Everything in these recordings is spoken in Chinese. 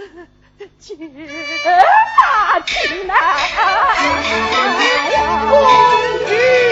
姐啊，亲啊，公。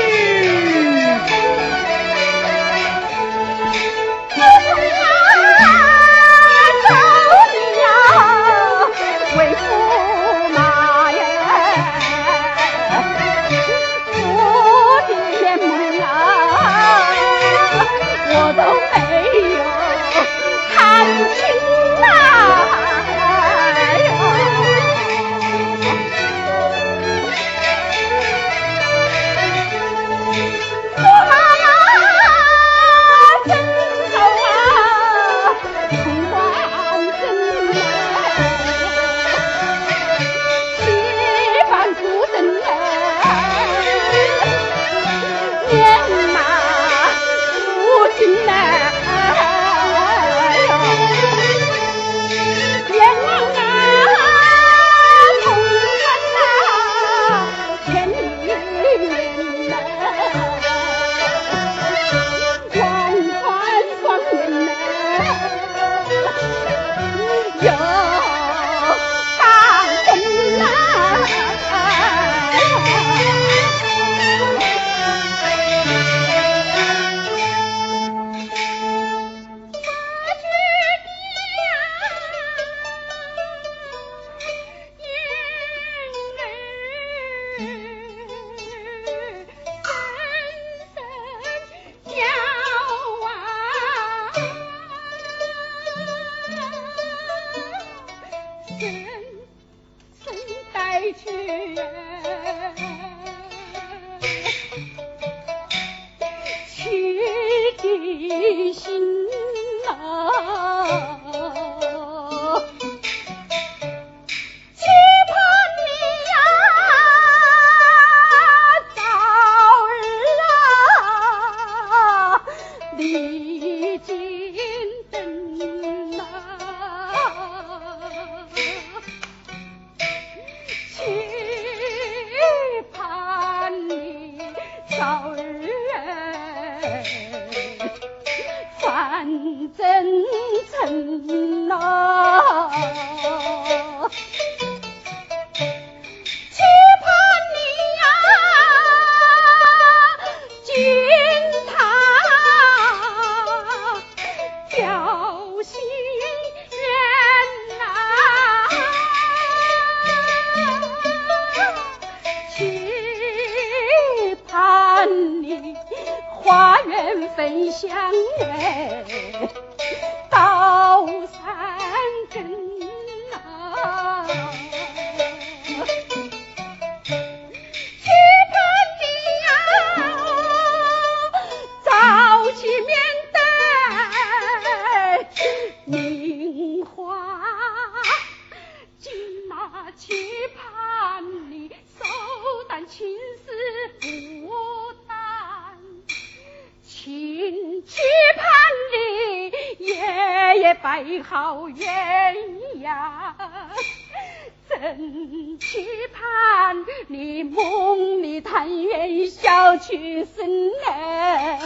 梦里团圆笑去生来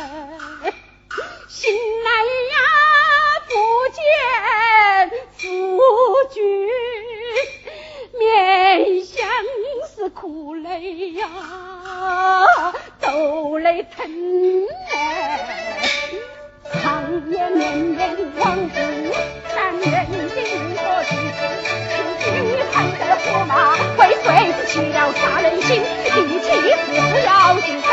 醒来呀不见夫君面相是苦泪呀都泪疼哎长夜绵绵望不断人间烟火气究竟你还在何方只了杀人心，你气死不要紧。